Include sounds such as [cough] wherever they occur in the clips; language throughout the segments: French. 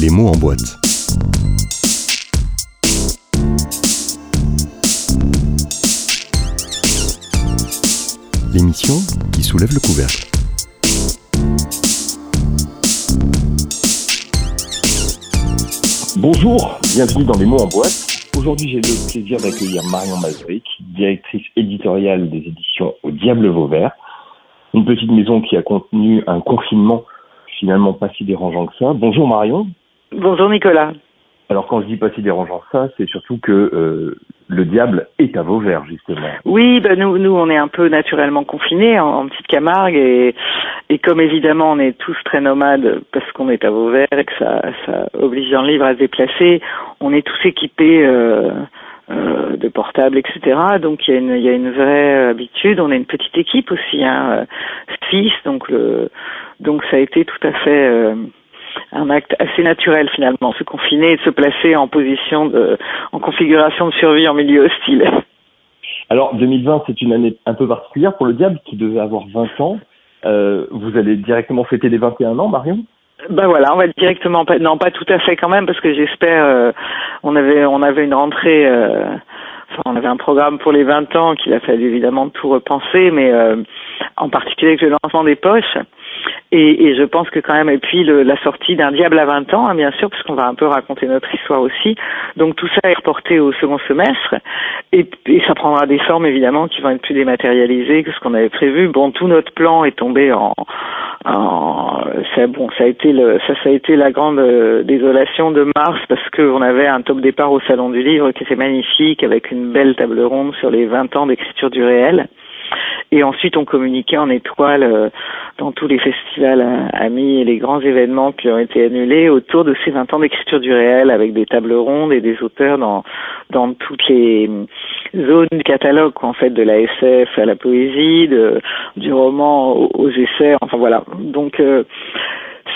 Les mots en boîte. L'émission qui soulève le couvercle. Bonjour, bienvenue dans Les mots en boîte. Aujourd'hui, j'ai le plaisir d'accueillir Marion Mazric, directrice éditoriale des éditions Au Diable Vauvert. Une petite maison qui a contenu un confinement finalement pas si dérangeant que ça. Bonjour Marion. Bonjour Nicolas. Alors quand je dis pas si dérangeant que ça, c'est surtout que euh, le diable est à Vauvert justement. Oui, ben nous, nous on est un peu naturellement confinés en, petite Camargue et, et comme évidemment on est tous très nomades parce qu'on est à Vauvert et que ça, ça oblige un livre à se déplacer, on est tous équipés euh, euh, de portables, etc. Donc il y, a une, il y a une vraie habitude. On est une petite équipe aussi, hein, fils, donc le, donc ça a été tout à fait euh, un acte assez naturel finalement, se confiner et de se placer en position de, en configuration de survie en milieu hostile. Alors 2020, c'est une année un peu particulière pour le diable qui devait avoir 20 ans. Euh, vous allez directement fêter les 21 ans, Marion? Ben voilà, on va directement non pas tout à fait quand même parce que j'espère euh, on avait on avait une rentrée euh, enfin on avait un programme pour les 20 ans qu'il a fallu évidemment tout repenser mais euh, en particulier avec le lancement des poches et, et, je pense que quand même, et puis le, la sortie d'un diable à 20 ans, hein, bien sûr, parce qu'on va un peu raconter notre histoire aussi. Donc tout ça est reporté au second semestre, et, et ça prendra des formes évidemment qui vont être plus dématérialisées que ce qu'on avait prévu. Bon, tout notre plan est tombé en, en ça, bon, ça a été le, ça, ça a été la grande euh, désolation de mars parce qu'on avait un top départ au salon du livre qui était magnifique avec une belle table ronde sur les 20 ans d'écriture du réel. Et ensuite, on communiquait en étoile euh, dans tous les festivals euh, amis et les grands événements qui ont été annulés autour de ces 20 ans d'écriture du réel avec des tables rondes et des auteurs dans, dans toutes les zones du catalogue, en fait, de la SF à la poésie, de, du roman aux, essais, enfin voilà. Donc, euh,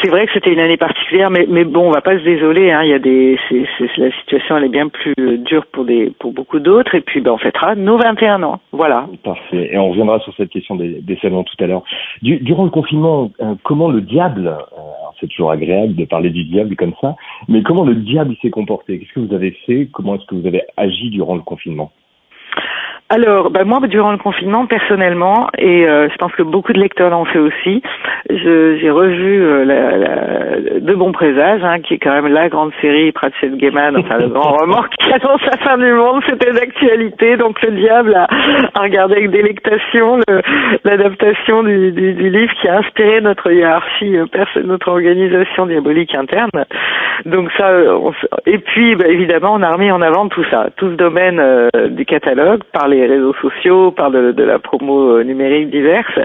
c'est vrai que c'était une année particulière, mais, bon, on va pas se désoler. Hein. Il y a des, c'est, la situation elle est bien plus dure pour des, pour beaucoup d'autres. Et puis, ben, on fêtera nos 21 ans. Voilà. Parfait. Et on reviendra sur cette question des, des salons tout à l'heure. Du, durant le confinement, euh, comment le diable, euh, c'est toujours agréable de parler du diable comme ça, mais comment le diable s'est comporté? Qu'est-ce que vous avez fait? Comment est-ce que vous avez agi durant le confinement? Alors, bah moi, durant le confinement, personnellement, et euh, je pense que beaucoup de lecteurs l'ont fait aussi, j'ai revu euh, la, la, De bons présages, hein, qui est quand même la grande série Pratchett Gaiman, enfin le grand roman qui annonce la fin du monde, c'était d'actualité, donc le diable a, regardé avec délectation l'adaptation du, du, du, livre qui a inspiré notre hiérarchie, euh, notre organisation diabolique interne. Donc ça, on, et puis bah, évidemment, on a remis en avant tout ça, tout ce domaine euh, du catalogue par les réseaux sociaux, par de, la promo euh, numérique diverse.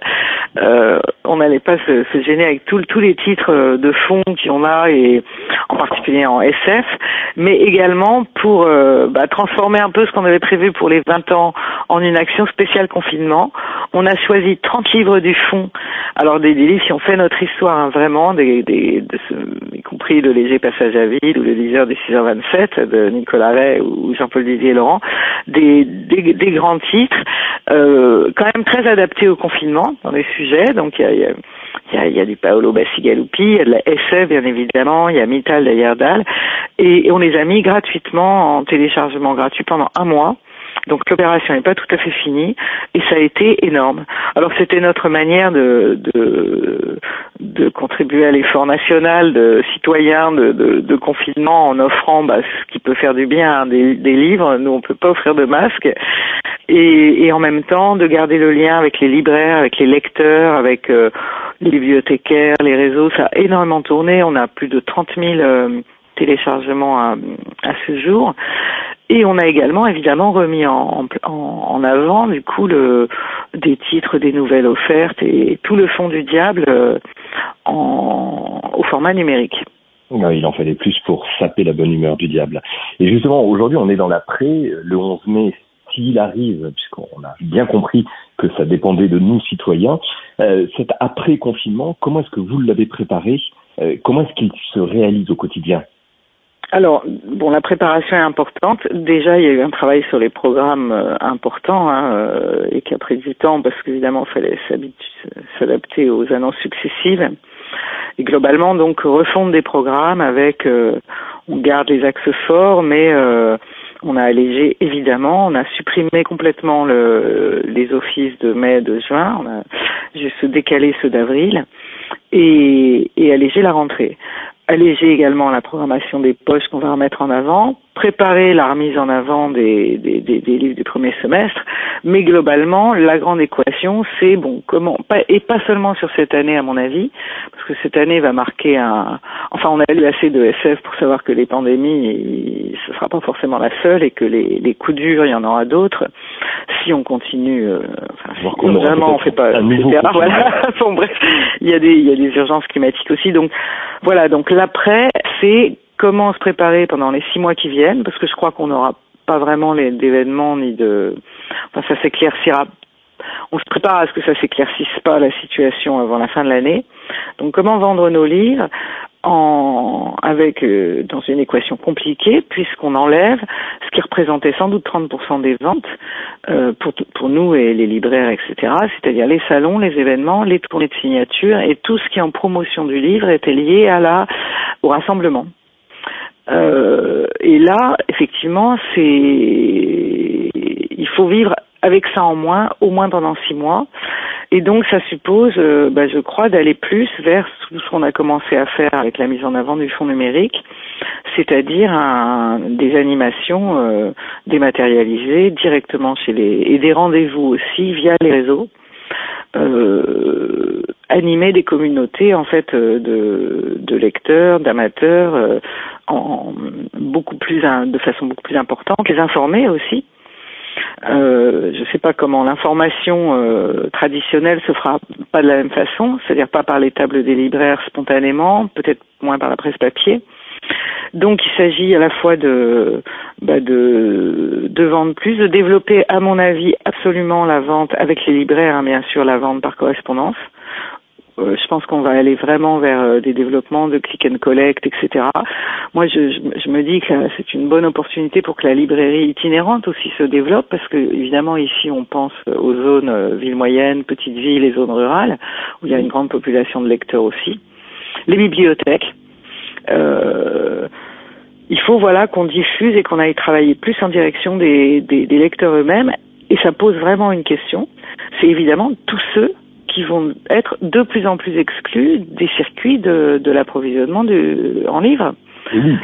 Euh, on n'allait pas se, se, gêner avec tous les titres euh, de fond qu'on a et en particulier en SF, mais également pour euh, bah, transformer un peu ce qu'on avait prévu pour les 20 ans en une action spéciale confinement. On a choisi 30 livres du fond, alors des, des livres qui ont fait notre histoire hein, vraiment, des, des, de ce, y compris le léger passage à vide ou le liseur des 6h27 de Nicolas Ray ou Jean-Paul Didier Laurent, des, des, des grands titres, euh, quand même très adaptés au confinement dans les sujets. Donc il y a, y, a, y a, du Paolo Bassigalupi, il y a de la SF bien évidemment, il y a Mittal de Yerdal, et on les a mis gratuitement en téléchargement gratuit pendant un mois. Donc l'opération n'est pas tout à fait finie et ça a été énorme. Alors c'était notre manière de, de, de contribuer à l'effort national de citoyens de, de, de, confinement en offrant bah, ce qui peut faire du bien des, des, livres. Nous on peut pas offrir de masques et, et, en même temps de garder le lien avec les libraires, avec les lecteurs, avec euh, les bibliothécaires, les réseaux. Ça a énormément tourné. On a plus de 30 000 euh, téléchargements à, ce jour. Et on a également évidemment remis en, en, en, avant du coup le, des titres, des nouvelles offertes et tout le fond du diable euh, en, au format numérique. il en fallait plus pour saper la bonne humeur du diable. Et justement, aujourd'hui, on est dans l'après. Le 11 mai, s'il arrive, puisqu'on a bien compris que ça dépendait de nous, citoyens, euh, cet après-confinement, comment est-ce que vous l'avez préparé euh, Comment est-ce qu'il se réalise au quotidien? Alors, bon, la préparation est importante. Déjà, il y a eu un travail sur les programmes euh, importants hein, euh, et qui a pris du temps parce qu'évidemment, il fallait s'adapter aux annonces successives. et globalement donc refondre des programmes avec on garde les axes forts mais on a allégé évidemment, on a supprimé complètement le, les offices de mai, de juin, on a juste décalé ceux d'avril et, et allégé la rentrée alléger également la programmation des poches qu'on va remettre en avant, préparer la remise en avant des, des, des, des, livres du premier semestre, mais globalement, la grande équation, c'est bon, comment, pas, et pas seulement sur cette année à mon avis, parce que cette année va marquer un, enfin on a lu assez de SF pour savoir que les pandémies, ce sera pas forcément la seule et que les, les coups durs, il y en aura d'autres, si on continue, euh, enfin, si vraiment on fait pas, voilà. [laughs] bon, bref, il y a des, il y a des urgences climatiques aussi, donc voilà, donc l'après, c'est comment se préparer pendant les six mois qui viennent, parce que je crois qu'on n'aura pas vraiment d'événements ni de, enfin ça s'éclaircira. On se prépare à ce que ça s'éclaircisse pas la situation avant la fin de l'année. Donc comment vendre nos livres en, avec euh, dans une équation compliquée puisqu'on enlève ce qui représentait sans doute 30% des ventes euh, pour, pour nous et les libraires, etc. C'est-à-dire les salons, les événements, les tournées de signature et tout ce qui en promotion du livre était lié à la au rassemblement. Euh, et là, effectivement, c'est il faut vivre avec ça en moins, au moins pendant six mois. Et donc, ça suppose, euh, bah, je crois, d'aller plus vers tout ce qu'on a commencé à faire avec la mise en avant du fonds numérique, c'est-à-dire des animations euh, dématérialisées directement chez les et des rendez-vous aussi via les réseaux. Euh, animer des communautés en fait euh, de, de lecteurs, d'amateurs, euh, en beaucoup plus de façon beaucoup plus importante, les informer aussi. Euh, je ne sais pas comment l'information euh, traditionnelle se fera pas de la même façon, c'est-à-dire pas par les tables des libraires spontanément, peut-être moins par la presse papier. Donc il s'agit à la fois de, bah de, de vendre plus, de développer à mon avis absolument la vente avec les libraires, hein, bien sûr la vente par correspondance. Euh, je pense qu'on va aller vraiment vers euh, des développements de click and collect, etc. Moi, je, me dis que c'est une bonne opportunité pour que la librairie itinérante aussi se développe, parce que évidemment ici on pense aux zones euh, villes moyennes, petites villes et zones rurales où il y a une grande population de lecteurs aussi. Les bibliothèques. Euh, il faut voilà qu'on diffuse et qu'on aille travailler plus en direction des, des, des lecteurs eux-mêmes. Et ça pose vraiment une question. C'est évidemment tous ceux qui vont être de plus en plus exclus des circuits de, de l'approvisionnement en livres. Oui,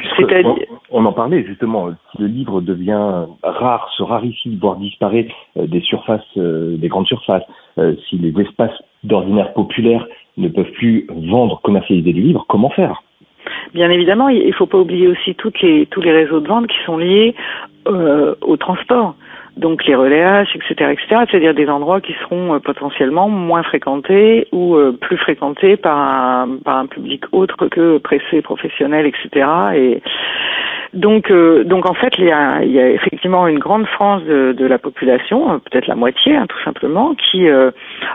on, en parlait justement. Si le livre devient rare, se raréfie, voire disparaît euh, des surfaces, euh, des grandes surfaces, euh, si les espaces d'ordinaire populaires ne peuvent plus vendre, commercialiser du livre, comment faire? Bien évidemment, il ne faut pas oublier aussi toutes les, tous les réseaux de vente qui sont liés euh, au transport. Donc les relais H, etc., etc., c'est-à-dire des endroits qui seront euh, potentiellement moins fréquentés ou euh, plus fréquentés par un, public autre que pressé, professionnel, etc. Et donc, euh, donc en fait, il y, a, il y a effectivement une grande frange de, la population, peut-être la moitié, hein, tout simplement, qui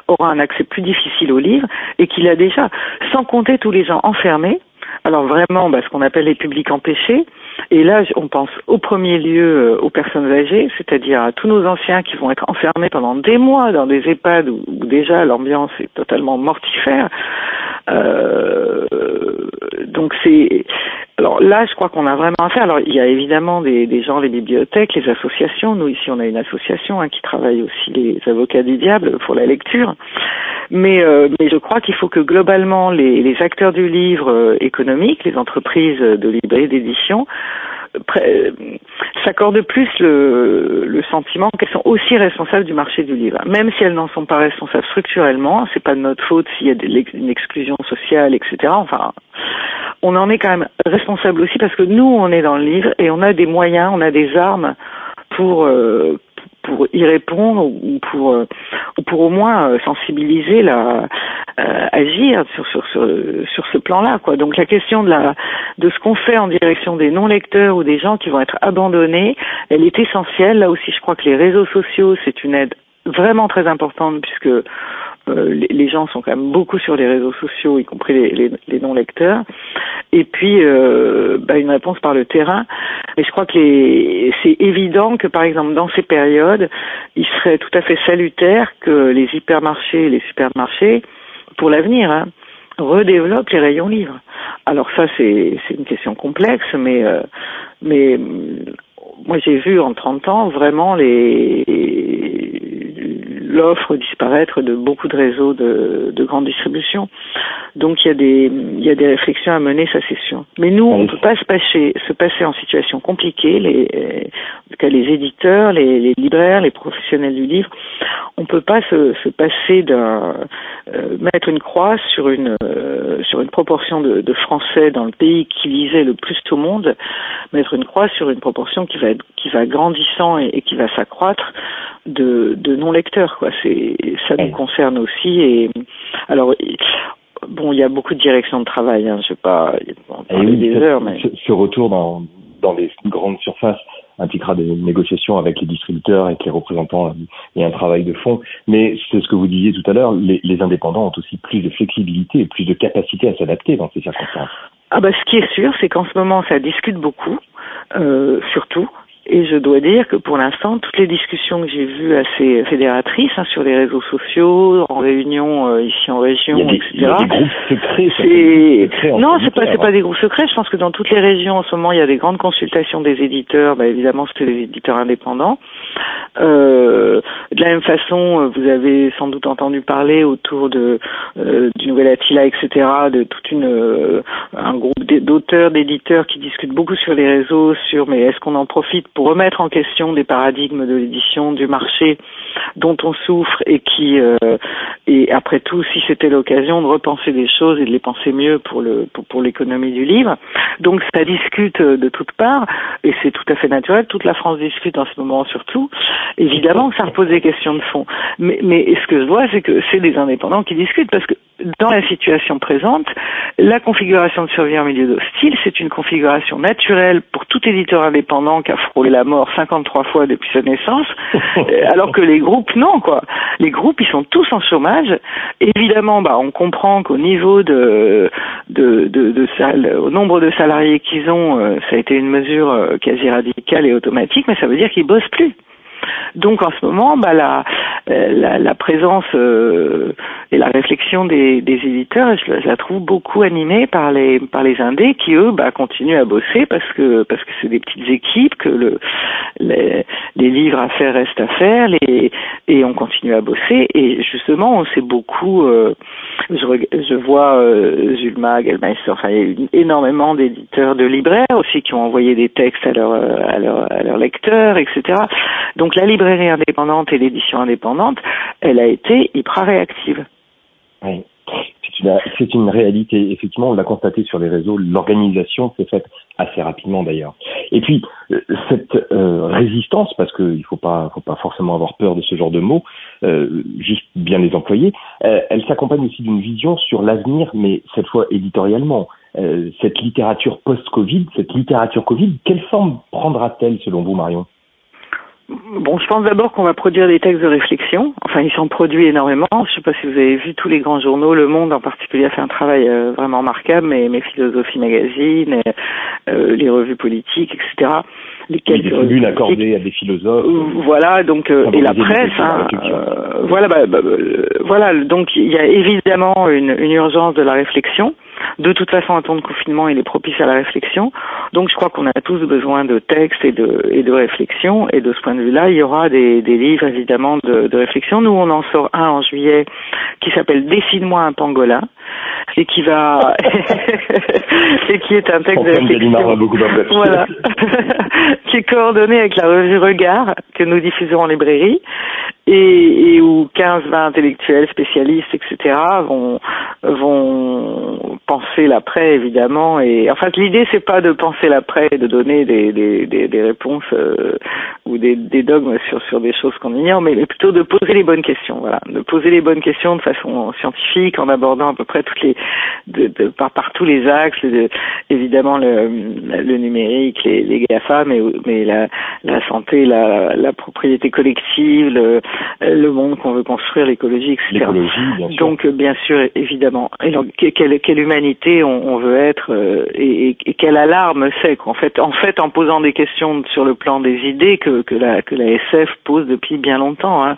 aura un accès plus difficile au livre et qui l'a déjà, sans compter tous les gens enfermés alors vraiment, bah, ce qu'on appelle les publics empêchés. Et là, on pense au premier lieu euh, aux personnes âgées, c'est-à-dire à tous nos anciens qui vont être enfermés pendant des mois dans des EHPAD où, déjà l'ambiance est totalement mortifère. Euh, donc c'est alors là, je crois qu'on a vraiment à faire. Alors il y a évidemment des, des gens, les bibliothèques, les associations. Nous ici, on a une association hein, qui travaille aussi les avocats du diable pour la lecture. Mais, euh, mais je crois qu'il faut que globalement les, les acteurs du livre euh, économique, les entreprises de librairie d'édition, euh, s'accordent plus le, le sentiment qu'elles sont aussi responsables du marché du livre, même si elles n'en sont pas responsables structurellement. C'est pas de notre faute s'il y a une exclusion sociale, etc. Enfin, on en est quand même responsable aussi parce que nous, on est dans le livre et on a des moyens, on a des armes pour euh, pour y répondre ou pour euh, ou pour au moins euh, sensibiliser la euh, agir sur sur sur, sur ce plan-là quoi. Donc la question de la de ce qu'on fait en direction des non lecteurs ou des gens qui vont être abandonnés, elle est essentielle. Là aussi, je crois que les réseaux sociaux c'est une aide vraiment très importante puisque euh, les, gens sont quand même beaucoup sur les réseaux sociaux, y compris les, non-lecteurs. Et puis, euh, bah, une réponse par le terrain. Mais je crois que c'est évident que, par exemple, dans ces périodes, il serait tout à fait salutaire que les hypermarchés et les supermarchés, pour l'avenir, hein, redéveloppe les rayons livres. Alors ça, c'est une question complexe, mais euh, mais moi j'ai vu en 30 ans vraiment les l'offre disparaître de beaucoup de réseaux de, de, grande distribution. Donc il y a des il y a des réflexions à mener, ça c'est sûr. Mais nous, on ne peut pas se passer se passer en situation compliquée. Les les éditeurs, les, les, libraires, les professionnels du livre, on peut pas se, se passer d'un euh, mettre une croix sur une euh, sur une proportion de, de, Français dans le pays qui lisait le plus au monde, mettre une croix sur une proportion qui va qui va grandissant et, et qui va s'accroître de, de non lecteurs quoi. C'est ça nous concerne aussi et alors bon il y a beaucoup de directions de travail. Hein, je sais pas parler des heures mais ce, retour dans dans les grandes surfaces impliquera des négociations avec les distributeurs, avec les représentants et un travail de fond. Mais c'est ce que vous disiez tout à l'heure, les, les, indépendants ont aussi plus de flexibilité et plus de capacité à s'adapter dans ces circonstances. Ah bah, ce qui est sûr, c'est qu'en ce moment, ça discute beaucoup, euh, surtout. Et je dois dire que pour l'instant, toutes les discussions que j'ai vues assez fédératrices hein, sur les réseaux sociaux, en réunion euh, ici en région, il y a des, etc. Il y a des groupes secrets. C'est non, c'est pas c'est pas des groupes secrets. Je pense que dans toutes les régions en ce moment, il y a des grandes consultations des éditeurs. Bah, évidemment, c'est les éditeurs indépendants. Euh, de la même façon, euh, vous avez sans doute entendu parler autour de euh, du nouvel Attila, etc. de toute une euh, un groupe d'auteurs, d'éditeurs qui discutent beaucoup sur les réseaux sur mais est-ce qu'on en profite pour remettre en question des paradigmes de l'édition, du marché dont on souffre et qui, euh, et après tout, si c'était l'occasion de repenser des choses et de les penser mieux pour le pour, l'économie du livre. Donc ça discute de toutes parts et c'est tout à fait naturel. Toute la France discute en ce moment surtout. Évidemment que ça repose des questions de fond. Mais, mais ce que je vois, c'est que c'est des indépendants qui discutent parce que dans la situation présente, la configuration de survie en milieu hostile, c'est une configuration naturelle pour tout éditeur indépendant qui a frôlé la mort 53 fois depuis sa naissance, [laughs] alors que les groupes, non, quoi. Les groupes, ils sont tous en chômage. Évidemment, bah, on comprend qu'au niveau de, de, au nombre de salariés qu'ils ont, euh, ça a été une mesure euh, quasi radicale et automatique, mais ça veut dire qu'ils bossent plus. Donc en ce moment, bah, la, euh, la, présence euh, et la réflexion des, éditeurs, je, la trouve beaucoup animée par les par les indés qui eux bah, continuent à bosser parce que parce que c'est des petites équipes que le les, livres à faire restent à faire et on continue à bosser. Et justement on sait beaucoup euh, je, vois Zulma, Gelmeister, enfin il y a énormément d'éditeurs de libraires aussi qui ont envoyé des textes à leurs à leur, à leurs lecteurs etc donc la librairie indépendante et l'édition indépendante, elle a été hyper réactive. Oui. C'est une, réalité. Effectivement, on l'a constaté sur les réseaux. L'organisation s'est faite assez rapidement d'ailleurs. Et puis euh, cette euh, résistance, parce qu'il ne faut pas, faut pas forcément avoir peur de ce genre de mots, euh, juste bien les employer. elle s'accompagne aussi d'une vision sur l'avenir, mais cette fois éditorialement. cette littérature post-Covid, cette littérature Covid, quelle forme prendra-t-elle selon vous, Marion? Bon, je pense d'abord qu'on va produire des textes de réflexion. Enfin, ils sont produits énormément. Je ne sais pas si vous avez vu tous les grands journaux. Le Monde, en particulier, a fait un travail euh, vraiment remarquable. Mais mes philosophies magazines, euh, les revues politiques, etc. Lesquelles des tribunes accordées à des philosophes. Euh, voilà, donc et la presse. Hein, voilà, bah, bah, voilà. Donc il y a évidemment une, une urgence de la réflexion. De toute façon, un temps de confinement, il est propice à la réflexion. Donc, je crois qu'on a tous besoin de textes et de, et de réflexion. Et de ce point de vue-là, il y aura des, des livres, évidemment, de, de, réflexion. Nous, on en sort un en juillet qui s'appelle Dessine-moi un pangolin et qui va [laughs] et qui est un texte de réflexion. voilà. [laughs] qui est coordonné avec la revue Regard que nous diffusons en librairie et, où 15-20 intellectuels spécialistes, etc. vont vont penser l'après évidemment et en fait l'idée c'est pas de penser l'après et de donner des des, des, des réponses euh, ou des, des dogmes sur sur des choses qu'on ignore mais plutôt de poser les bonnes questions voilà de poser les bonnes questions de façon scientifique en abordant à peu près toutes les de, par, par tous les axes de, évidemment le, le numérique les, les GAFA mais mais la la santé la la propriété collective le le monde qu'on veut construire, l'écologie, etc. Bien Donc bien sûr, évidemment. Et donc, quelle, quelle humanité on, on veut être euh, et, et, quelle alarme c'est qu'en fait, en fait, en posant des questions sur le plan des idées que, que la que la SF pose depuis bien longtemps. Hein.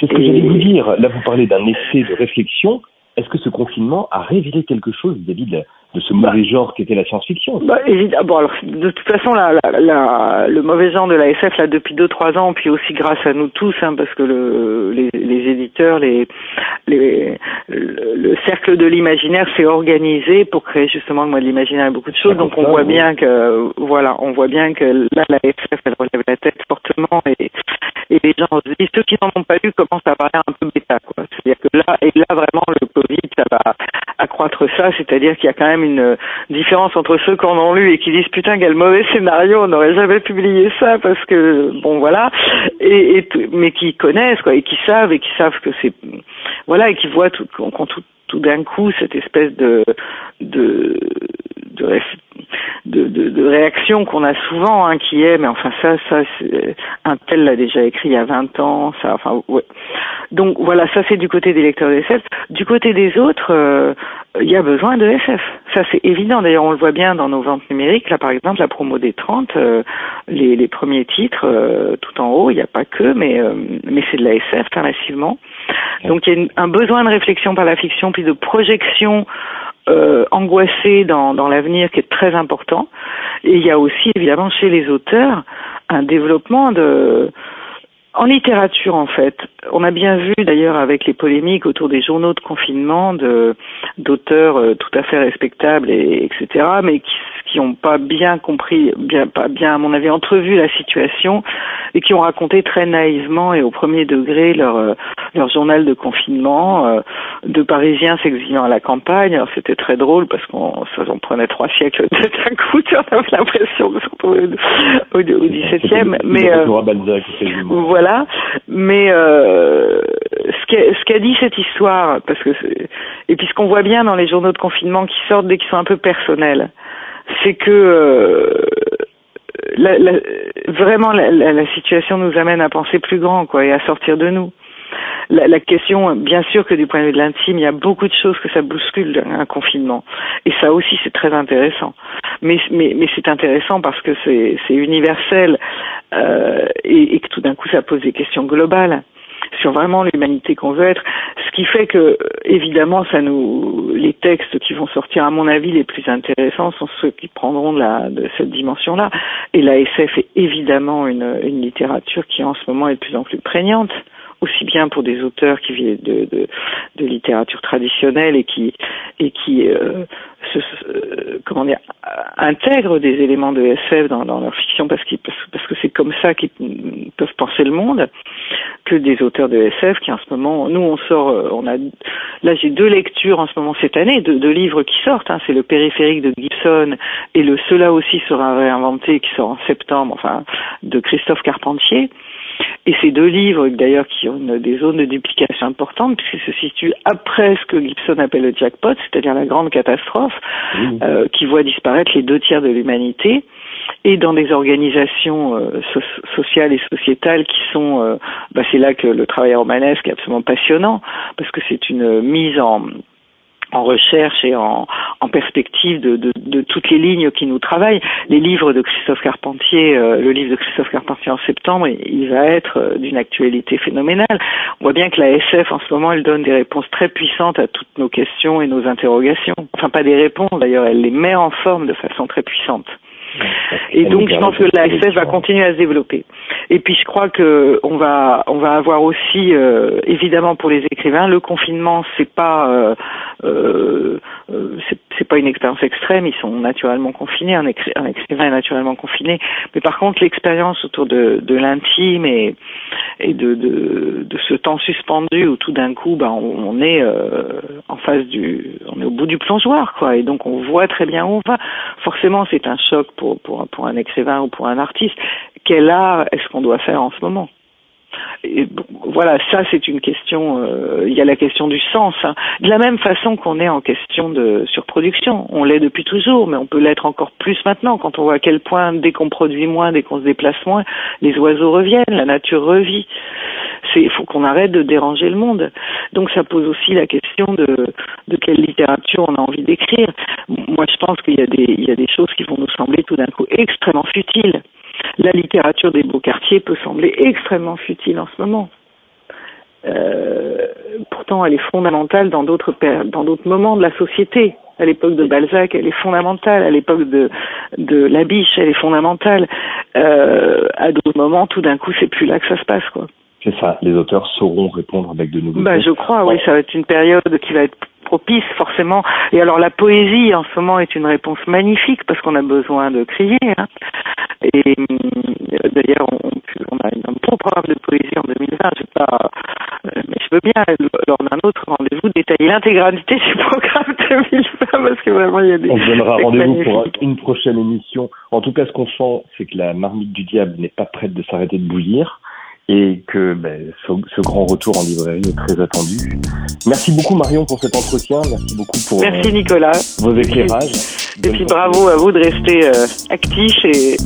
C'est ce que j'allais vous dire. Là, vous parlez d'un essai de réflexion. Est-ce que ce confinement a révélé quelque chose vis-à-vis de, ce mauvais bah. genre qu'était la science-fiction? Bah, bon, alors, De toute façon, la, la, le mauvais genre de la SF, là, depuis deux trois ans, puis aussi grâce à nous tous, hein, parce que le, les, les éditeurs, les, les, le, cercle de l'imaginaire s'est organisé pour créer justement le mois de l'imaginaire et beaucoup de choses. Donc on voit bien que, voilà, on voit bien que là, la SF, elle relève la tête fortement et, et les gens se disent, ceux qui n'en ont pas lu commencent à parler un peu bêta, quoi. C'est-à-dire que là, et là, vraiment, le Covid, ça va accroître ça, c'est-à-dire qu'il y a quand même une différence entre ceux qui en ont lu et qui disent, putain, quel mauvais scénario, on n'aurait jamais publié ça parce que, bon, voilà, et, et mais qui connaissent, quoi, et qui savent, et qui savent que c'est, voilà, et qui voient tout, qu'on tout, tout d'un coup cette espèce de de de, de, de, réaction qu'on a souvent, hein, qui est, mais enfin ça, ça, un tel l'a déjà écrit il y a 20 ans, ça, enfin, ouais. Donc voilà, ça c'est du côté des lecteurs de SF. Du côté des autres, euh, il y a besoin de SF. Ça c'est évident. D'ailleurs, on le voit bien dans nos ventes numériques. Là, par exemple, la promo des 30, euh, les, les, premiers titres, euh, tout en haut, il n'y a pas que, mais mais c'est de la SF, hein, massivement. Donc il y a un besoin de réflexion par la fiction, puis de projection euh, angoissée dans, dans l'avenir qui est très important. Et il y a aussi évidemment chez les auteurs un développement en littérature, en fait, on a bien vu d'ailleurs avec les polémiques autour des journaux de confinement d'auteurs euh, tout à fait respectables et etc. Mais qui qui n'ont pas bien compris, bien pas bien à mon avis entrevu la situation et qui ont raconté très naïvement et au premier degré leur euh, leur journal de confinement euh, de Parisiens s'exilant à la campagne. Alors c'était très drôle parce qu'on ça en prenait trois siècles [laughs] d'un coup. On avait l'impression de se retrouver au, 17e. Mais voilà. Mais euh, ce qu'a dit cette histoire, parce que et puis ce qu'on voit bien dans les journaux de confinement qui sortent dès qu'ils sont un peu personnels, c'est que euh, la, la, vraiment la, la, situation nous amène à penser plus grand, quoi, et à sortir de nous. La, question, bien sûr que du point de vue de l'intime, il y a beaucoup de choses que ça bouscule un confinement, et ça aussi c'est très intéressant. Mais c'est intéressant parce que c'est c'est universel euh, et, et que tout d'un coup ça pose des questions globales sur vraiment l'humanité qu'on veut être. Ce qui fait que, évidemment, ça nous, les textes qui vont sortir, à mon avis, les plus intéressants sont ceux qui prendront de, la, de cette dimension-là. Et la SF est évidemment une, une littérature qui, en ce moment, est de plus en plus prégnante aussi bien pour des auteurs qui viennent de, de, de littérature traditionnelle et qui et qui euh, se, euh, comment dire intègrent des éléments de SF dans, dans leur fiction parce, qu'ils parce que c'est comme ça qu'ils peuvent penser le monde que des auteurs de SF qui en ce moment nous on sort euh, on a là j'ai deux lectures en ce moment cette année de, de livres qui sortent hein, c'est le périphérique de Gibson et le cela aussi sera réinventé qui sort en septembre enfin de Christophe Carpentier et ces deux livres, d'ailleurs, qui ont des zones de duplication importantes, puisqu'ils se situent après ce que Gibson appelle le jackpot, c'est-à-dire la grande catastrophe, euh, qui voit disparaître les deux tiers de l'humanité, et dans des organisations euh, sociales et sociétales qui sont, euh, bah, c'est là que le travail romanesque est absolument passionnant, parce que c'est une mise en en recherche et en, en perspective de, de, toutes les lignes qui nous travaillent. Les livres de Christophe Carpentier, euh, le livre de Christophe Carpentier en septembre, il va être euh, d'une actualité phénoménale. On voit bien que la SF en ce moment, elle donne des réponses très puissantes à toutes nos questions et nos interrogations. Enfin, pas des réponses d'ailleurs, elle les met en forme de façon très puissante. Et donc, je pense que la SF va continuer à se développer. Et puis, je crois que on va, on va avoir aussi, euh, évidemment, pour les écrivains, le confinement, c'est pas, euh, euh, c'est pas une expérience extrême. Ils sont naturellement confinés. Un, un, écrivain est naturellement confiné. Mais par contre, l'expérience autour de, de l'intime et, et de, de, de, ce temps suspendu où tout d'un coup, ben, on, est en face du, on est au bout du plongeoir, quoi. Et donc, on voit très bien où on va. Forcément, c'est un choc pour, pour, pour un écrivain ou pour un artiste, quel art est-ce qu'on doit faire en ce moment? Et voilà, ça c'est une question. Euh, il y a la question du sens. Hein. De la même façon qu'on est en question de surproduction, on l'est depuis toujours, mais on peut l'être encore plus maintenant quand on voit à quel point dès qu'on produit moins, dès qu'on se déplace moins, les oiseaux reviennent, la nature revit. Il faut qu'on arrête de déranger le monde. Donc ça pose aussi la question de, de quelle littérature on a envie d'écrire. Moi, je pense qu'il y, a des, y a des choses qui vont nous sembler tout d'un coup extrêmement futiles. La littérature des beaux quartiers peut sembler extrêmement futile en ce moment. pourtant, elle est fondamentale dans d'autres dans d'autres moments de la société. À l'époque de Balzac, elle est fondamentale. À l'époque de de Labiche, elle est fondamentale. à d'autres moments, tout d'un coup, c'est plus là que ça se passe, quoi. C'est ça. Les auteurs sauront répondre avec de nouveaux. Bah, je crois, oui, ça va être une période qui va être propice forcément. Et alors la poésie en ce moment est une réponse magnifique parce qu'on a besoin de crier. Hein. Et euh, d'ailleurs, on, on, a un beau programme de poésie en 2020. Je pas, euh, mais je veux bien lors d'un autre rendez-vous détailler l'intégralité du programme [laughs] 2020 parce que vraiment il y a des. On donnera rendez-vous pour une prochaine émission. En tout cas, ce qu'on sent, c'est que la marmite du diable n'est pas prête de s'arrêter de bouillir et que ben, ce, ce, grand retour en librairie est très attendu. Merci beaucoup Marion pour cet entretien, merci beaucoup pour merci, Nicolas. vos éclairages. Et, puis bravo à vous de rester euh, actif et,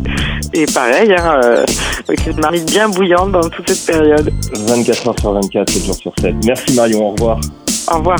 et pareil, hein, euh, avec une marmite bien bouillante dans toute cette période. 24 heures sur 24, 7 jours sur 7. Merci Marion, au revoir. Au revoir.